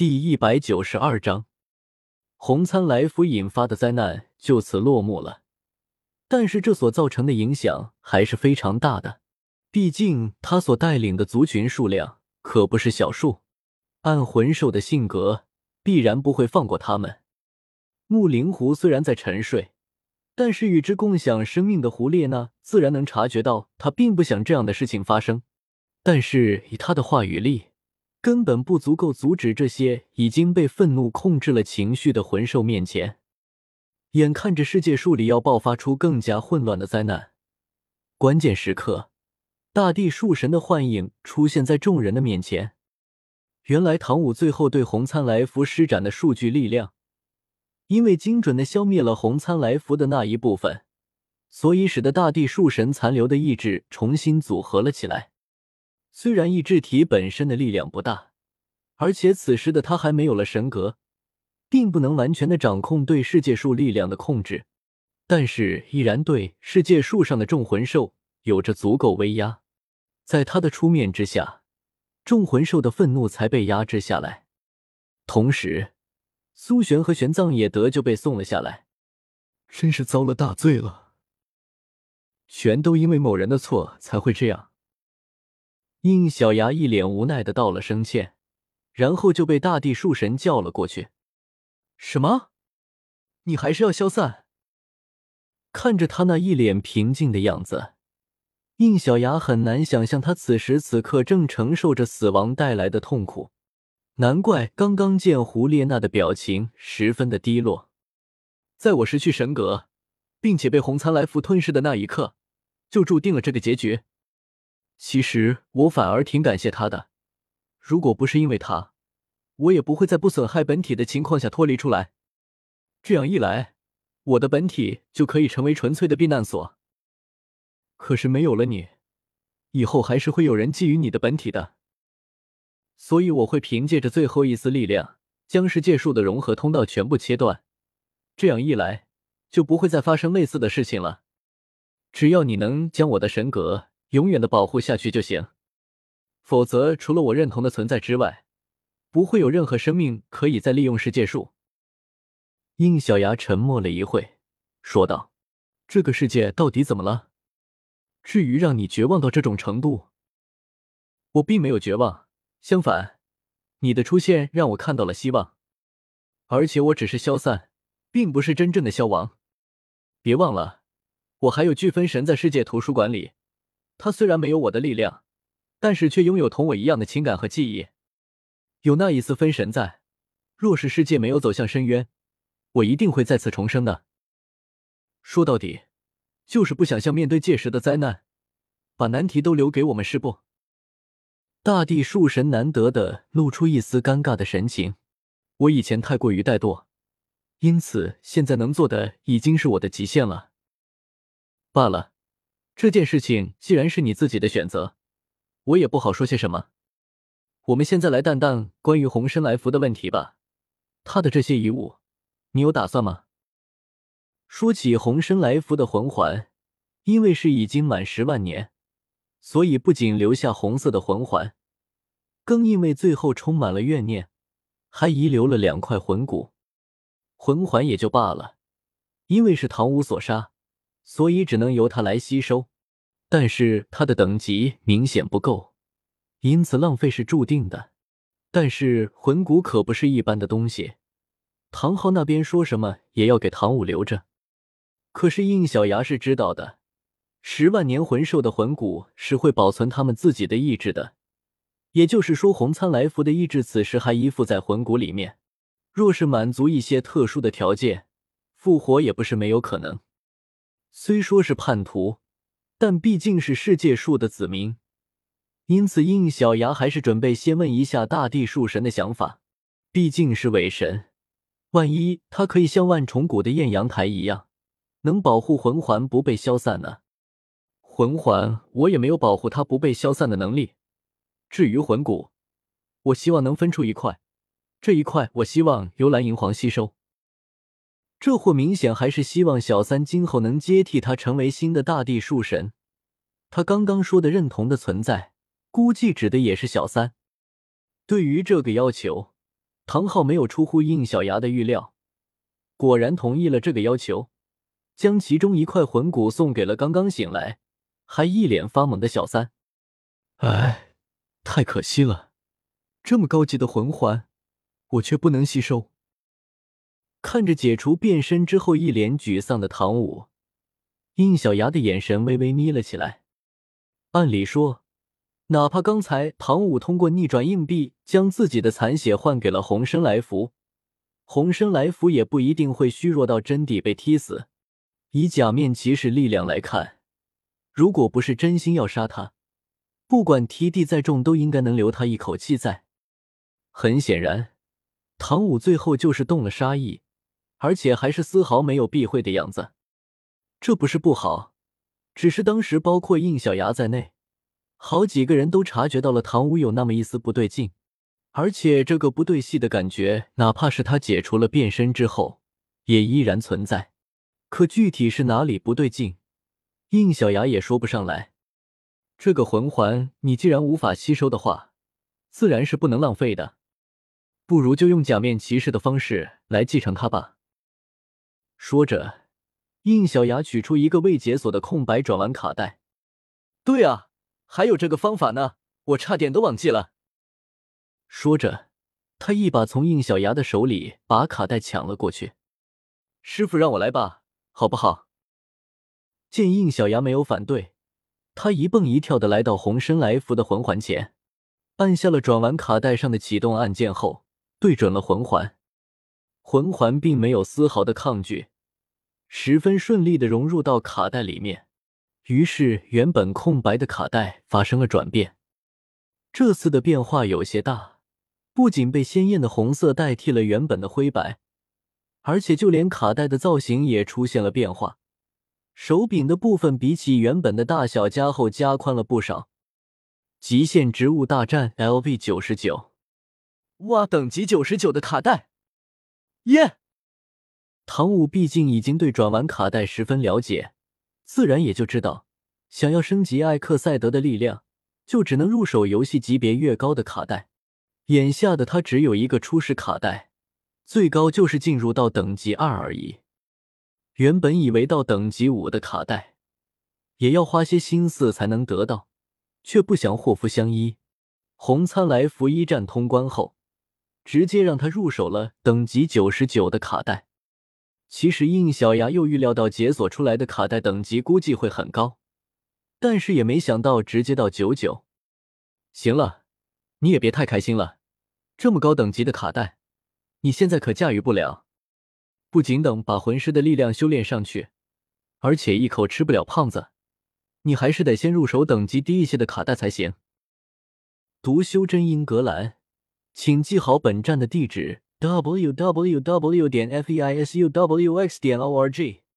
第一百九十二章，红参来福引发的灾难就此落幕了。但是这所造成的影响还是非常大的，毕竟他所带领的族群数量可不是小数。按魂兽的性格，必然不会放过他们。木灵狐虽然在沉睡，但是与之共享生命的胡列娜自然能察觉到他并不想这样的事情发生。但是以他的话语力，根本不足够阻止这些已经被愤怒控制了情绪的魂兽面前。眼看着世界树里要爆发出更加混乱的灾难，关键时刻，大地树神的幻影出现在众人的面前。原来唐舞最后对红参来福施展的数据力量，因为精准的消灭了红参来福的那一部分，所以使得大地树神残留的意志重新组合了起来。虽然意志体本身的力量不大，而且此时的他还没有了神格，并不能完全的掌控对世界树力量的控制，但是依然对世界树上的众魂兽有着足够威压。在他的出面之下，众魂兽的愤怒才被压制下来。同时，苏璇和玄奘也得就被送了下来。真是遭了大罪了，全都因为某人的错才会这样。应小牙一脸无奈的道了声歉，然后就被大地树神叫了过去。什么？你还是要消散？看着他那一脸平静的样子，应小牙很难想象他此时此刻正承受着死亡带来的痛苦。难怪刚刚见胡列娜的表情十分的低落。在我失去神格，并且被红参来福吞噬的那一刻，就注定了这个结局。其实我反而挺感谢他的，如果不是因为他，我也不会在不损害本体的情况下脱离出来。这样一来，我的本体就可以成为纯粹的避难所。可是没有了你，以后还是会有人觊觎你的本体的。所以我会凭借着最后一丝力量，将世界树的融合通道全部切断。这样一来，就不会再发生类似的事情了。只要你能将我的神格。永远的保护下去就行，否则除了我认同的存在之外，不会有任何生命可以再利用世界树。应小牙沉默了一会，说道：“这个世界到底怎么了？至于让你绝望到这种程度？我并没有绝望，相反，你的出现让我看到了希望。而且我只是消散，并不是真正的消亡。别忘了，我还有巨分神在世界图书馆里。”他虽然没有我的力量，但是却拥有同我一样的情感和记忆。有那一丝分神在，若是世界没有走向深渊，我一定会再次重生的。说到底，就是不想像面对届时的灾难，把难题都留给我们，是不？大地树神难得的露出一丝尴尬的神情。我以前太过于怠惰，因此现在能做的已经是我的极限了。罢了。这件事情既然是你自己的选择，我也不好说些什么。我们现在来谈谈关于红参来福的问题吧。他的这些遗物，你有打算吗？说起红参来福的魂环，因为是已经满十万年，所以不仅留下红色的魂环，更因为最后充满了怨念，还遗留了两块魂骨。魂环也就罢了，因为是唐武所杀，所以只能由他来吸收。但是他的等级明显不够，因此浪费是注定的。但是魂骨可不是一般的东西，唐昊那边说什么也要给唐武留着。可是应小牙是知道的，十万年魂兽的魂骨是会保存他们自己的意志的，也就是说，红参来福的意志此时还依附在魂骨里面。若是满足一些特殊的条件，复活也不是没有可能。虽说是叛徒。但毕竟是世界树的子民，因此应小牙还是准备先问一下大地树神的想法。毕竟是伪神，万一他可以像万重谷的艳阳台一样，能保护魂环不被消散呢？魂环我也没有保护它不被消散的能力。至于魂骨，我希望能分出一块，这一块我希望由蓝银皇吸收。这货明显还是希望小三今后能接替他成为新的大地树神。他刚刚说的认同的存在，估计指的也是小三。对于这个要求，唐昊没有出乎应小牙的预料，果然同意了这个要求，将其中一块魂骨送给了刚刚醒来还一脸发懵的小三。哎，太可惜了，这么高级的魂环，我却不能吸收。看着解除变身之后一脸沮丧的唐舞，应小牙的眼神微微眯了起来。按理说，哪怕刚才唐舞通过逆转硬币将自己的残血换给了红生来福，红生来福也不一定会虚弱到真底被踢死。以假面骑士力量来看，如果不是真心要杀他，不管踢地再重，都应该能留他一口气在。很显然，唐舞最后就是动了杀意。而且还是丝毫没有避讳的样子，这不是不好，只是当时包括应小牙在内，好几个人都察觉到了唐舞有那么一丝不对劲，而且这个不对戏的感觉，哪怕是他解除了变身之后，也依然存在。可具体是哪里不对劲，应小牙也说不上来。这个魂环，你既然无法吸收的话，自然是不能浪费的，不如就用假面骑士的方式来继承它吧。说着，应小牙取出一个未解锁的空白转弯卡带。对啊，还有这个方法呢，我差点都忘记了。说着，他一把从应小牙的手里把卡带抢了过去。师傅让我来吧，好不好？见应小牙没有反对，他一蹦一跳的来到红身来福的魂环前，按下了转完卡带上的启动按键后，对准了魂环。魂环并没有丝毫的抗拒，十分顺利的融入到卡带里面。于是，原本空白的卡带发生了转变。这次的变化有些大，不仅被鲜艳的红色代替了原本的灰白，而且就连卡带的造型也出现了变化。手柄的部分比起原本的大小加厚加宽了不少。极限植物大战 LV 九十九，哇，等级九十九的卡带。耶！唐舞毕竟已经对转玩卡带十分了解，自然也就知道，想要升级艾克赛德的力量，就只能入手游戏级别越高的卡带。眼下的他只有一个初始卡带，最高就是进入到等级二而已。原本以为到等级五的卡带，也要花些心思才能得到，却不想祸福相依，红参来福一战通关后。直接让他入手了等级九十九的卡带。其实应小牙又预料到解锁出来的卡带等级估计会很高，但是也没想到直接到九九。行了，你也别太开心了，这么高等级的卡带，你现在可驾驭不了。不仅等把魂师的力量修炼上去，而且一口吃不了胖子，你还是得先入手等级低一些的卡带才行。读修真英格兰。请记好本站的地址：w w w. 点 f e i s u w x. 点 o r g。